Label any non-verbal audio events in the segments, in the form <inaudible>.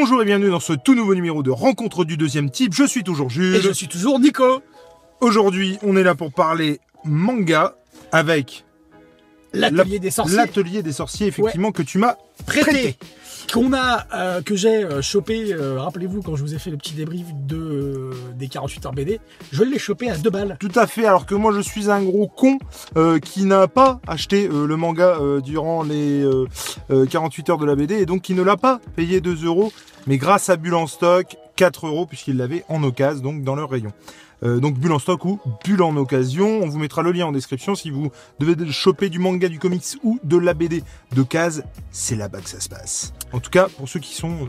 Bonjour et bienvenue dans ce tout nouveau numéro de Rencontre du deuxième type. Je suis toujours Jules. Et je suis toujours Nico. Aujourd'hui, on est là pour parler manga avec L'atelier des sorciers. l'atelier des sorciers, effectivement, que tu m'as prêté. prêté. Qu'on a, euh, que j'ai euh, chopé, euh, rappelez-vous quand je vous ai fait le petit débrief de, des 48 heures BD, je l'ai chopé à deux balles. Tout à fait, alors que moi je suis un gros con qui n'a pas acheté le manga durant les euh, euh, 48 heures de la BD et donc qui ne l'a pas payé 2 euros, mais grâce à Bulle stock, 4 euros puisqu'il l'avait en occasion, donc dans leur rayon. Euh, donc Bulle en stock ou Bulle en occasion, on vous mettra le lien en description si vous devez choper du manga, du comics ou de la BD de case, c'est là-bas que ça se passe. En tout cas, pour ceux qui sont euh,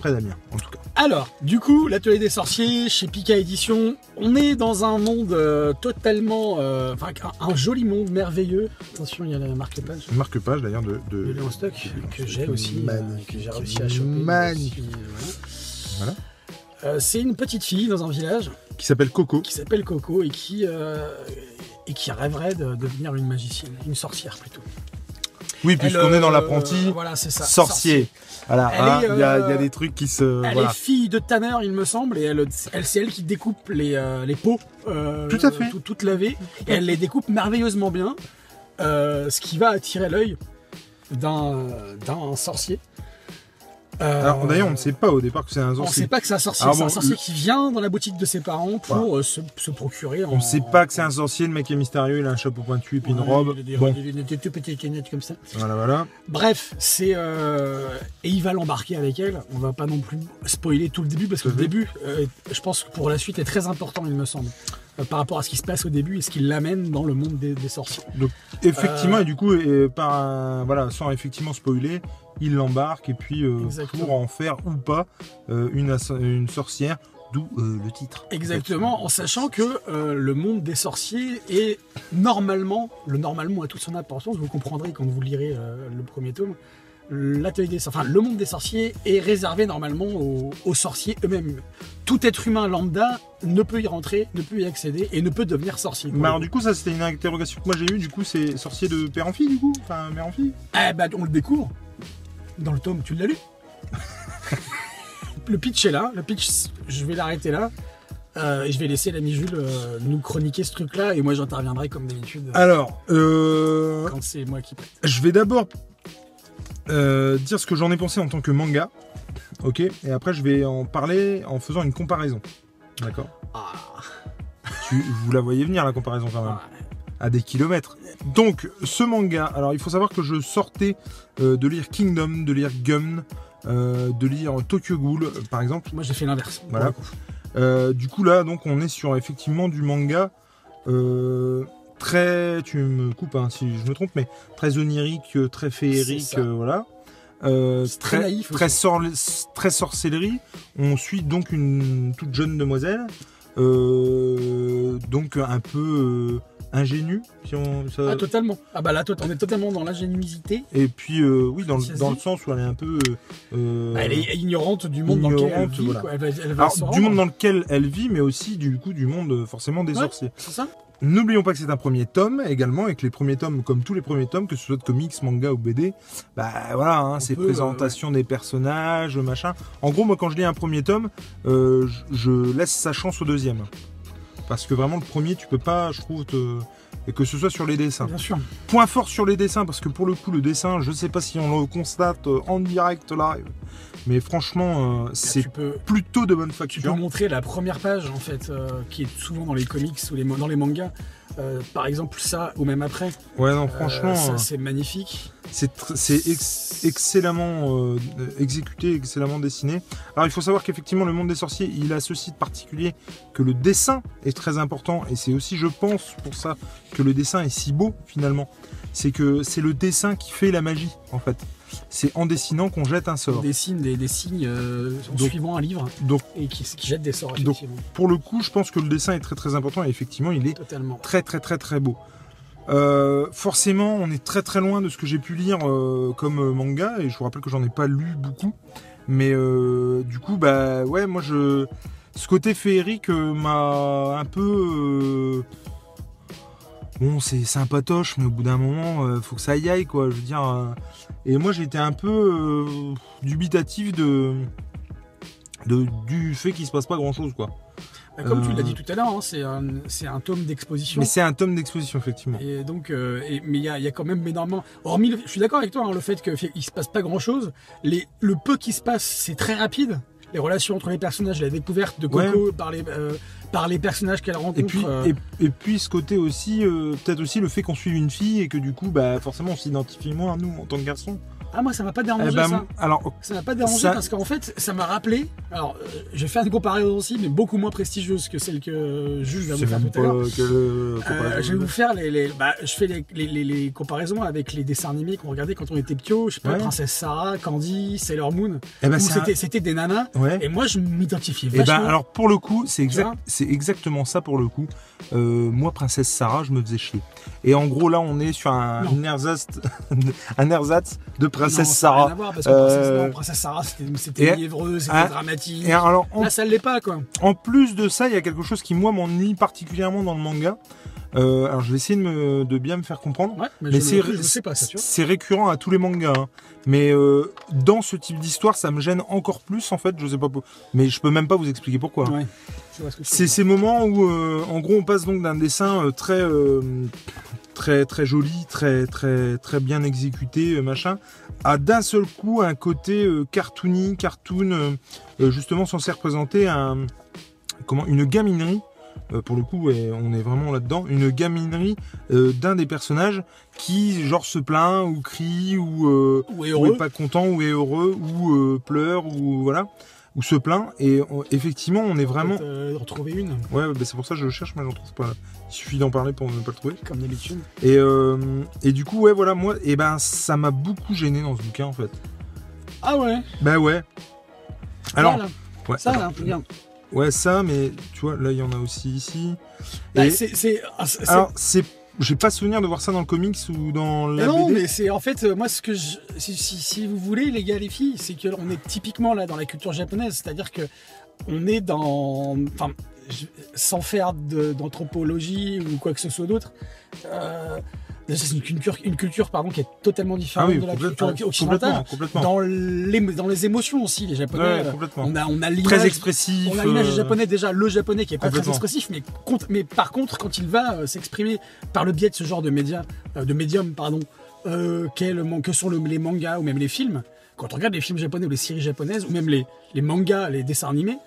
près d'Amiens, en tout cas. Alors, du coup, l'atelier des sorciers chez Pika Édition, on est dans un monde euh, totalement, enfin un, joli monde merveilleux. Attention, il y a la marque-page marque-page d'ailleurs de, de, de Léon Stock que j'ai aussi, Magnifique. que j'ai réussi à choper. Magnifique. Aussi, Voilà. Euh, c'est une petite fille dans un village qui s'appelle Coco. qui s'appelle Coco et qui, euh, et qui rêverait de devenir une magicienne, une sorcière plutôt. Oui, puisqu'on est dans euh, l'apprenti voilà, c'est ça. sorcier. Voilà, hein, il y, a, il y a des trucs qui se... Elle voilà. est fille de tanneur, il me semble, et elle, elle c'est elle qui découpe les, les pots, euh, Tout à fait. tout- toutes lavées, et elle les découpe merveilleusement bien, ce qui va attirer l'œil d'un d'un sorcier. Euh, Alors d'ailleurs, on ne sait pas au départ que c'est un on sorcier. sait pas que c'est un sorcier, c'est un sorcier le- qui vient dans la boutique de ses parents pour euh, se, se procurer. On ne sait pas que c'est un sorcier, le mec est mystérieux, il a un chapeau pointu et puis une robe. Il a des, Bon, des- des- des tout petites lunettes comme ça. voilà, voilà. Bref, c'est euh, et il va l'embarquer avec elle. On va pas non plus spoiler tout le début parce que le début, je pense que pour la suite est très important, il me semble, euh, par rapport à ce qui se passe au début et ce qui l'amène dans le monde des, des sorciers. Donc effectivement, et du coup, et par un- voilà, sans effectivement spoiler, il l'embarque et puis euh, pour en faire ou pas euh, une, sorcière, d'où euh, le titre. Exactement, en sachant que euh, le monde des sorciers est normalement, le normalement a toute son importance. Vous comprendrez quand vous lirez euh, le premier tome. L'atelier des, enfin, le monde des sorciers est réservé normalement aux, aux sorciers eux-mêmes. Tout être humain lambda ne peut y rentrer, ne peut y accéder et ne peut devenir sorcier. Mais alors du coup, ça c'était une interrogation que moi j'ai eue. Du coup, c'est sorcier de père en fille, du coup, enfin mère en fille? Eh ben, on le découvre dans le tome, tu l'as lu? <laughs> Le pitch est là, le pitch, je vais l'arrêter là. Euh, et je vais laisser l'ami Jules euh, nous chroniquer ce truc-là, et moi j'interviendrai comme d'habitude Alors, euh, quand c'est moi qui prête. Je vais d'abord euh, dire ce que j'en ai pensé en tant que manga. Ok Et après, je vais en parler en faisant une comparaison. D'accord Ah, Tu- Vous la voyez venir, la comparaison, quand même. ah, À des kilomètres. Donc, ce manga, alors il faut savoir que je sortais euh, de lire Kingdom, de lire Gun, euh, de lire Tokyo Ghoul, par exemple. moi j'ai fait l'inverse. Voilà. du coup, là, donc, on est sur effectivement du manga euh, très. Tu me coupes hein, si je me trompe, mais très onirique, euh, très féerique, euh, voilà. Euh, très naïf très, sor- très sorcellerie. On suit donc une toute jeune demoiselle, euh, donc un peu ingénue, si on, ça- Ah, totalement. Ah bah là, on est totalement dans l'ingéniosité. et puis oui, dans, le- dans sens où elle est un peu. euh, Elle est ignorante du monde dans lequel elle vit. voilà. quoi. Elle va, elle va alors, se du monde dans lequel elle vit, mais aussi du coup du monde forcément des Ouais. sorciers. C'est ça N'oublions pas que c'est un premier tome également, et que les premiers tomes, comme tous les premiers tomes, que ce soit de comics, manga ou BD, bah voilà, hein, c'est peut, présentation des personnages, machin. En gros, moi quand je lis un premier tome, euh, je, je laisse sa chance au deuxième. Parce que vraiment le premier, tu peux pas, je trouve, te... et que ce soit sur les dessins. Bien sûr. Point fort sur les dessins, parce que pour le coup, le dessin, je sais pas si on le constate euh, en direct live, mais franchement, euh, c'est plutôt de bonne tu peux facture. montrer la première page en fait, euh, qui est souvent dans les comics ou les, dans les mangas. Euh, par exemple, ça ou même après. Ouais, non, franchement. c'est magnifique. C'est ex- excellemment exécuté, excellemment dessiné. Alors il faut savoir qu'effectivement le monde des sorciers, il a ceci de particulier que le dessin est très important et c'est aussi je pense pour ça que le dessin est si beau finalement. C'est que c'est le dessin qui fait la magie en fait. C'est en dessinant qu'on jette un On sort. dessine des, des signes euh, en Donc- suivant un livre Donc et qui, qui jette des sorts Donc, pour le coup, je pense que le dessin est très très important et effectivement il est Totalement. très très très très beau. Euh, forcément, on est très très loin de ce que j'ai pu lire euh, comme manga et je vous rappelle que j'en ai pas lu beaucoup. Mais du coup, bah ouais, moi je ce côté féerique m'a un peu bon, c'est sympatoche, mais au bout d'un moment, euh, faut que ça y aille quoi. Je veux dire. euh, et moi, j'étais un peu euh, dubitatif de de, du fait qu'il se passe pas grand chose quoi. Bah, Comme tu Euh. l'as dit tout à l'heure, hein, c'est un, tome d'exposition. Mais c'est un tome d'exposition effectivement. Et donc, euh, et- mais il y a, il y a quand même énormément. Hormis, le- je suis d'accord avec toi, hein, le fait qu'il se passe pas grand chose. Les, le peu qui se passe, c'est très rapide. Les relations entre les personnages, la découverte de Coco par les euh, par les personnages qu'elle rencontre. Et puis, euh, et, et puis ce côté aussi, euh, peut-être aussi le fait qu'on suive une fille et que du coup, bah forcément, on s'identifie moins à nous en tant que garçon. Ah moi, ça m'a pas dérangé Eh ben, ça. alors, Ça m'a pas dérangé Ça- parce qu'en fait, ça m'a rappelé. Alors, euh, je vais faire une comparaison aussi, mais beaucoup moins prestigieuse que celle que Jules va vous faire tout à l'heure. le. Euh, je vais vous faire les, les- bah, je fais les, les- comparaisons avec les dessins animés qu'on regardait quand on était pio, je sais pas, Ouais. Princesse Sarah, Candy, Sailor Moon, Eh ben, un- c'était c'était des nanas. Ouais. Et moi, je m'identifiais Et ben alors pour le coup, c'est exact, c'est exactement ça pour le coup. Euh, moi, princesse Sarah, je me faisais chier. Et en gros là, on est sur un un ersatz, <laughs> un ersatz de Non, princesse ça n'a rien Sarah. à voir parce que Euh, Princesse, Sarah, c'était liévreux, c'était Ah, dramatique. Et alors en, Là, ça l'est pas, quoi. en plus de ça, il y a quelque chose qui moi m'ennuie particulièrement dans le manga. Euh, alors je vais essayer de, me- de bien me faire comprendre. Ouais, mais, Mais c'est récurrent à tous les mangas. hein. Mais euh, dans ce type d'histoire, ça me gêne encore plus en fait. Je sais pas, mais je peux même pas vous expliquer pourquoi. Ouais. Ce C'est ces moments où, euh, en gros, on passe donc d'un dessin très, très, très joli, très, très, très bien exécuté, machin, à d'un seul coup un côté euh, cartoony, cartoon, euh, euh, justement censé représenter un, comment, une gaminerie. euh, pour le coup, et on est vraiment là-dedans, une gaminerie d'un des personnages qui, genre, se plaint ou crie ou, Ou est ou heureux. est pas content ou est heureux ou pleure ou voilà ou se plaint et on- effectivement on est vraiment euh, une, Ouais, bah, c'est pour ça que je le cherche, mais j'en trouve pas. Il suffit d'en parler pour ne pas le trouver. comme d'habitude. Et, euh, et du coup, ouais, voilà, moi, et ben, ça m'a beaucoup gêné dans ce bouquin, en fait. Ah ouais? Bah ouais. Alors, là. ouais, ça, là, regarde. ouais, ça, mais tu vois, là, il y en a aussi ici. Bah, Et- ah, c'est- alors, c'est, j'ai pas souvenir de voir ça dans le comics ou dans la non, BD. mais c'est en fait, euh, moi, ce que je. Si, si- si vous voulez, les gars, les filles, c'est qu'on est typiquement là dans la culture japonaise, c'est-à-dire que on est dans. Enfin, sans faire d'anthropologie ou quoi que ce soit d'autre. euh, c'est une culture, une culture pardon, qui est totalement Ah différente oui, de la culture occidentale. complètement, complètement. Dans les, dans les émotions aussi, les Japonais. Ouais, euh, on a, on a Très expressif. on a l'image euh, japonais déjà, le japonais qui est pas très expressif, mais, mais par contre, quand il va euh, s'exprimer par le biais de ce genre de médias, de médium, pardon, euh, le que sont le- les mangas ou même les films, quand on regarde les films japonais ou les séries japonaises, ou même les, les mangas, les dessins animés,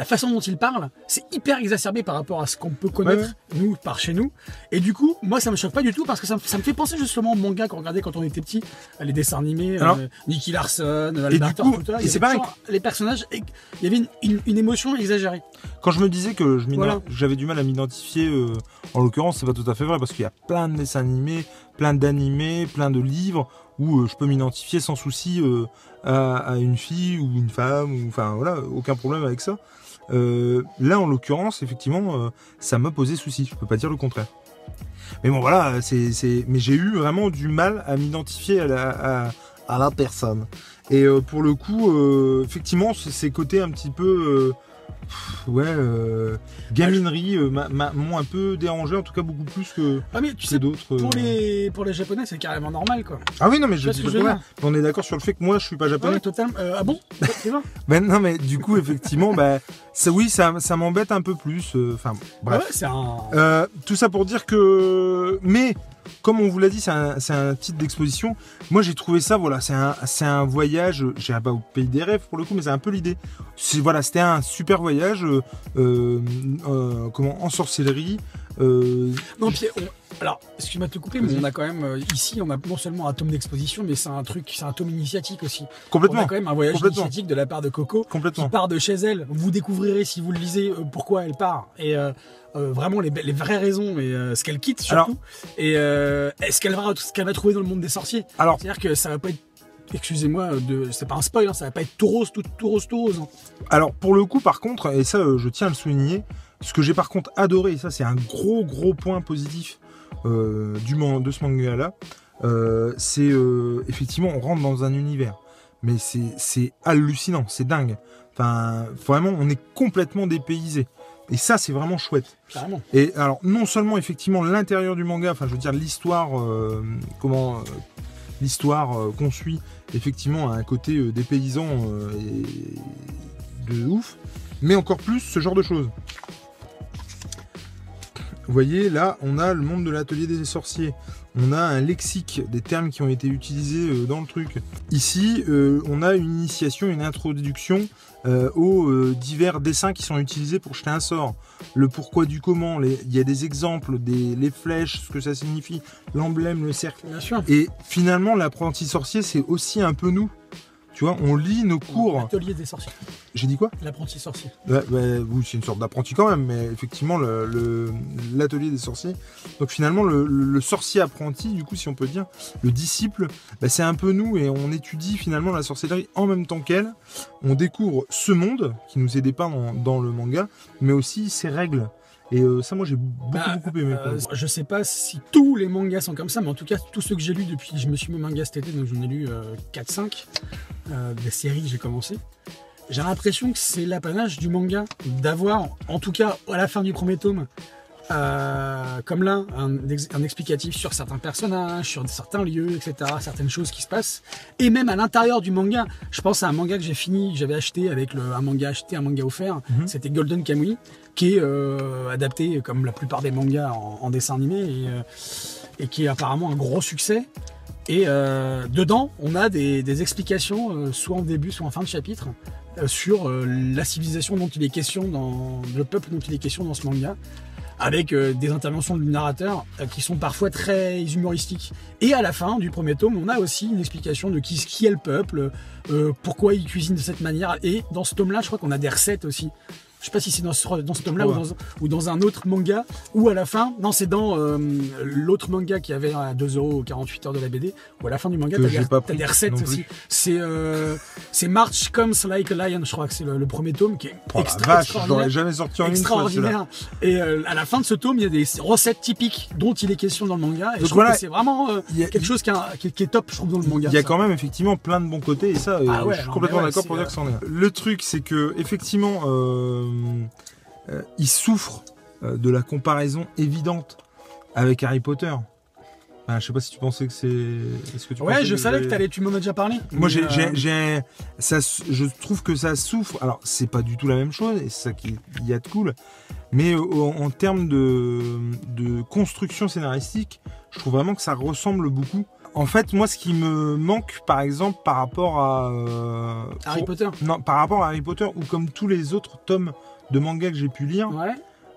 la façon dont il parle, c'est hyper exacerbé par rapport à ce qu'on peut connaître, nous, par chez nous. Et du coup, moi, ça me choque pas du tout parce que ça, me- ça me fait penser justement aux mangas qu'on regardait quand on était petit, les dessins animés, Alors- euh, Nicky Larson, euh, et c'est pareil. toujours les personnages, il y avait une, une- une émotion exagérée. Quand je me disais que Voilà. j'avais du mal à m'identifier, euh, en l'occurrence, c'est pas tout à fait vrai parce qu'il y a plein de dessins animés, plein d'animés, plein de livres où euh, je peux m'identifier sans souci euh, à, à une fille ou une femme, ou enfin voilà, aucun problème avec ça. Euh, là, en l'occurrence, effectivement, euh, ça m'a posé souci. Je peux pas dire le contraire. Mais bon, voilà, mais j'ai eu vraiment du mal à m'identifier à la, personne. Et euh, pour le coup, effectivement, c'est ces côtés un petit peu, pff, ouais, euh, gaminerie euh, m'a- m'a- m'ont un peu dérangé, en tout cas beaucoup plus que, Ah mais tu que sais, d'autres. pour euh. les, pour les japonais, c'est carrément normal quoi. Ah oui, non, mais je Tu vois dis pas le contraire. On est d'accord sur le fait que moi, je suis pas japonais. Ouais, totalement. Euh, ah bon? <laughs> Vrai Ben non, mais du coup, effectivement, bah, ça, oui, ça, ça m'embête un peu plus. euh, Enfin, Ah bref. ouais, c'est un. Euh, tout ça pour dire que, mais comme on vous l'a dit, c'est un, titre d'exposition. Moi, j'ai trouvé ça, voilà, c'est un, voyage. Je pas au pays des rêves pour le coup, mais c'est un peu l'idée. Voilà, c'était un super voyage. euh, euh, euh, comment en sorcellerie. Euh, Non, puis on- Alors, excuse-moi de te couper, mais on a quand même euh, ici, on a non seulement un tome d'exposition, mais c'est un truc, c'est un tome initiatique aussi. On complètement, a quand même un voyage initiatique de la part de Coco qui complètement. part de chez elle. Vous découvrirez si vous le lisez euh, pourquoi elle part et euh, euh, vraiment les, les vraies raisons et ce qu'elle quitte surtout. et ce qu'elle va, ce qu'elle va trouver dans le monde des sorciers? Alors, C'est-à-dire que ça va pas être Excusez-moi, de, c'est pas un spoil, hein, ça va pas être tout rose, tout, tout rose, tout rose. hein. Alors pour le coup par contre, et ça euh, je tiens à le souligner, ce que j'ai par contre adoré, et ça c'est un gros gros point positif euh, du man- de ce manga là, c'est euh, effectivement on rentre dans un univers, mais c'est hallucinant, c'est dingue. Enfin vraiment on est complètement dépaysé. Et ça c'est vraiment chouette. Carrément. Et alors non seulement effectivement l'intérieur du manga, enfin je veux dire l'histoire, euh, comment euh, l'histoire euh, qu'on suit effectivement a un côté euh, dépaysant euh, et de ouf, mais encore plus ce genre de choses. Vous voyez, là, on a le monde de l'atelier des sorciers. On a un lexique des termes qui ont été utilisés euh, dans le truc. Ici, euh, on a une initiation, une introduction euh, aux euh, divers dessins qui sont utilisés pour jeter un sort. Le pourquoi du comment, les- il y a des exemples, des, les flèches, ce que ça signifie, l'emblème, le cercle. Bien sûr. Et finalement, l'apprenti sorcier, c'est aussi un peu nous. Tu vois, on lit nos cours. L'atelier des sorciers. J'ai dit quoi L'apprenti sorcier. Ouais, ouais, oui, c'est une sorte d'apprenti quand même, mais effectivement, le- le- l'atelier des sorciers. Donc finalement, le, le- le sorcier apprenti, du coup, si on peut dire, le disciple, bah, c'est un peu nous et on étudie finalement la sorcellerie en même temps qu'elle. On découvre ce monde qui nous est dépeint dans, dans le manga, mais aussi ses règles. Et euh, ça, moi, j'ai beaucoup, Bah, beaucoup aimé. Euh, je sais pas si tous les mangas sont comme ça, mais en tout cas, tous ceux que j'ai lus depuis que je me suis mis au manga cet été, donc j'en ai lu euh, 4-5 euh, des séries que j'ai commencé. J'ai l'impression que c'est l'apanage du manga d'avoir, en tout cas à la fin du premier tome, euh, comme là, un, ex- un explicatif sur certains personnages, sur certains lieux, etc., certaines choses qui se passent, et même à l'intérieur du manga. Je pense à un manga que j'ai fini, que j'avais acheté avec le, un manga acheté, un manga offert. Mhm. C'était Golden Kamuy, qui est euh, adapté comme la plupart des mangas en, en dessin animé et, euh, et qui est apparemment un gros succès. Et dedans, on a des, des explications, soit en début, soit en fin de chapitre, sur la civilisation dont il est question dans le peuple dont il est question dans ce manga, avec euh, des interventions du narrateur euh, qui sont parfois très humoristiques. Et à la fin du premier tome, on a aussi une explication de qui, qui est le peuple, euh, pourquoi il cuisine de cette manière. Et dans ce tome-là, je crois qu'on a des recettes aussi. Je sais pas si c'est dans ce, dans ce tome-là ou, dans, ou dans un autre manga, ou à la fin, non, c'est dans euh, l'autre manga qui avait à 2 euros 48 heures de la BD, ou à la fin du manga, t'as des, recettes aussi. C'est euh, c'est March Comes Like a Lion, je crois que c'est le, le premier tome, qui est Oh extra, vache, extraordinaire jamais sorti en extraordinaire. Et euh, à la fin de ce tome, il y a des recettes typiques dont il est question dans le manga. Et Donc je voilà, c'est vraiment euh, a- quelque chose qui, est- qui est- qui est top, je trouve, dans le manga. Il y a ça. quand même effectivement plein de bons côtés et ça, euh, Ah ouais, je suis non, complètement ouais, d'accord pour dire que c'en est. Le truc, c'est que effectivement, euh, euh, il souffre euh, de la comparaison évidente avec Harry Potter. Enfin, je sais pas si tu pensais que c'est. Que tu Ouais, je savais que t'allais, tu m'en as déjà parlé. Moi, j'ai, euh, ça, je trouve que ça souffre. Alors, c'est pas du tout la même chose, et c'est ça qu'il y a de cool. Mais euh, en, en termes de, de construction scénaristique, je trouve vraiment que ça ressemble beaucoup. En fait, moi, ce qui me manque, par exemple, par rapport à euh, Harry pour- Potter. non, par rapport à Harry Potter ou comme tous les autres tomes de manga que j'ai pu lire, Ouais.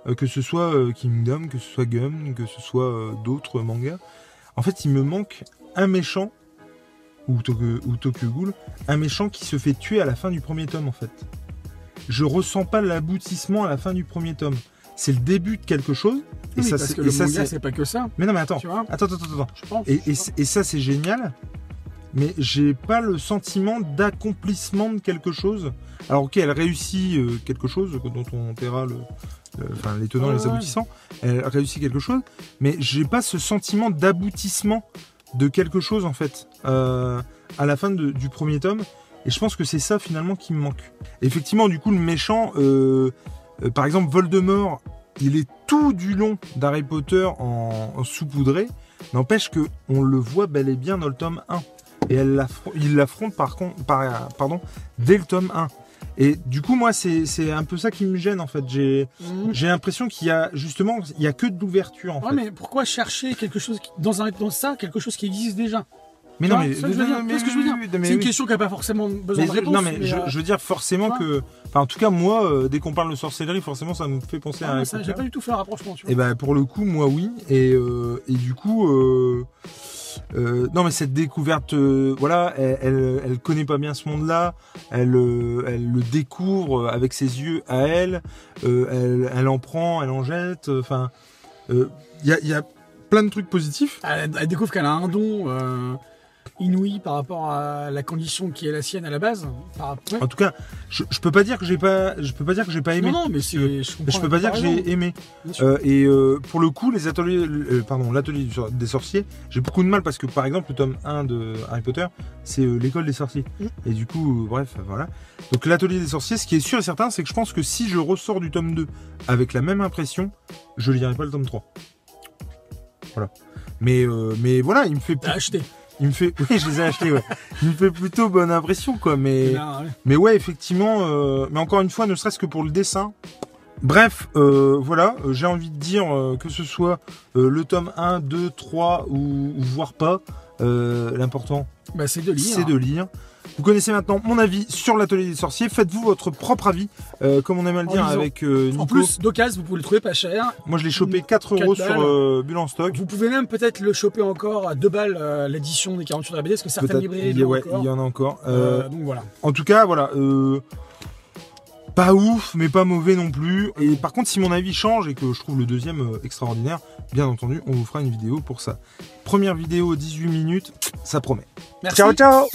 euh, que ce soit euh, Kingdom, que ce soit Gum, que ce soit d'autres mangas. En fait, il me manque un méchant, ou, ou Tokyo Ghoul, un méchant qui se fait tuer à la fin du premier tome, en fait. Je ressens pas l'aboutissement à la fin du premier tome. C'est le début de quelque chose. Et Oui, ça, parce c'est- que et le ça, manga, c'est- c'est pas que ça, Mais non, mais attends. tu vois. Attends, attends, attends. attends. Je pense. Et, je et, pense. et ça, c'est génial. Mais j'ai pas le sentiment d'accomplissement de quelque chose. Alors, ok, elle réussit euh, quelque chose dont on verra le, le- enfin, les tenants et Ouais, les ouais. aboutissants. Elle réussit quelque chose, mais j'ai pas ce sentiment d'aboutissement de quelque chose en fait euh, à la fin de- du premier tome. Et je pense que c'est ça finalement qui me manque. Effectivement, du coup, le méchant, euh, euh, par exemple, Voldemort, il est tout du long d'Harry Potter en, en saupoudré. N'empêche que on le voit bel et bien dans le tome 1. Et elle il l'affronte par contre, par, pardon, dès le tome 1. Et du coup, moi, c'est un peu ça qui me gêne en fait. J'ai Mhm. l'impression qu'il y a justement, il y a que de l'ouverture en Ouais, fait. mais pourquoi chercher quelque chose qui- dans, un, dans ça, quelque chose qui existe déjà? Mais Tu non, mais, c'est ça que je veux dire. mais- Tu vois ce que je veux dire oui, mais C'est une oui. question qui n'a pas forcément besoin Mais de réponse. non, mais, je, euh, je veux dire forcément que, enfin, en tout cas, moi, euh, dès qu'on parle de sorcellerie, forcément, ça me fait penser ah, à ça. J'ai pas du tout fait le rapprochement, tu vois. Et ben pour le coup, moi oui. Et, euh, et du coup, non mais cette découverte, voilà, elle, elle, elle connaît pas bien ce monde-là. Elle, elle le découvre avec ses yeux à elle. Elle, elle en prend, elle en jette. Enfin, il y, a, y a plein de trucs positifs. Elle découvre qu'elle a un don euh, inouï par rapport à la condition qui est la sienne à la base. Par... ouais. En tout cas, je, je peux pas dire que j'ai pas, je peux pas dire que j'ai pas aimé. Non, non, mais. Je, Je peux pas dire que j'ai aimé. Euh, et euh, pour le coup, les ateliers, euh, pardon, l'atelier des sorciers, j'ai beaucoup de mal parce que par exemple, le tome 1 de Harry Potter, c'est l'école des sorciers. Mm. Et du coup, bref, voilà. Donc l'atelier des sorciers, ce qui est sûr et certain, c'est que je pense que si je ressors du tome 2 avec la même impression, je lirai pas le tome 3. Voilà. Mais, euh, mais voilà, il me fait. T'as acheté. Il me fait, <laughs> oui, je les ai achetés, ouais. Il me fait plutôt bonne impression, quoi. Mais, ouais. mais ouais, effectivement. euh, mais encore une fois, ne serait-ce que pour le dessin. Bref, euh, voilà, euh, j'ai envie de dire euh, que ce soit le tome 1, 2, 3 ou, ou voire pas, l'important Bah, c'est de lire. c'est de lire. Vous connaissez maintenant mon avis sur l'atelier des sorciers. Faites-vous votre propre avis, euh, comme on aime à le En dire avec euh, Nico. En plus, d'occasion, vous pouvez le trouver pas cher. Moi, je l'ai chopé 4 4 euros balles. sur euh, Bulle en stock. Vous pouvez même peut-être le choper encore à 2 balles euh, l'édition des 48 de la BD, parce que certaines librairies il y, ouais, il y en a encore. Euh, donc voilà. En tout cas, voilà. pas ouf, mais pas mauvais non plus. Et par contre, si mon avis change et que je trouve le deuxième extraordinaire, bien entendu, on vous fera une vidéo pour ça. Première vidéo, 18 minutes, ça promet. Merci. Ciao, ciao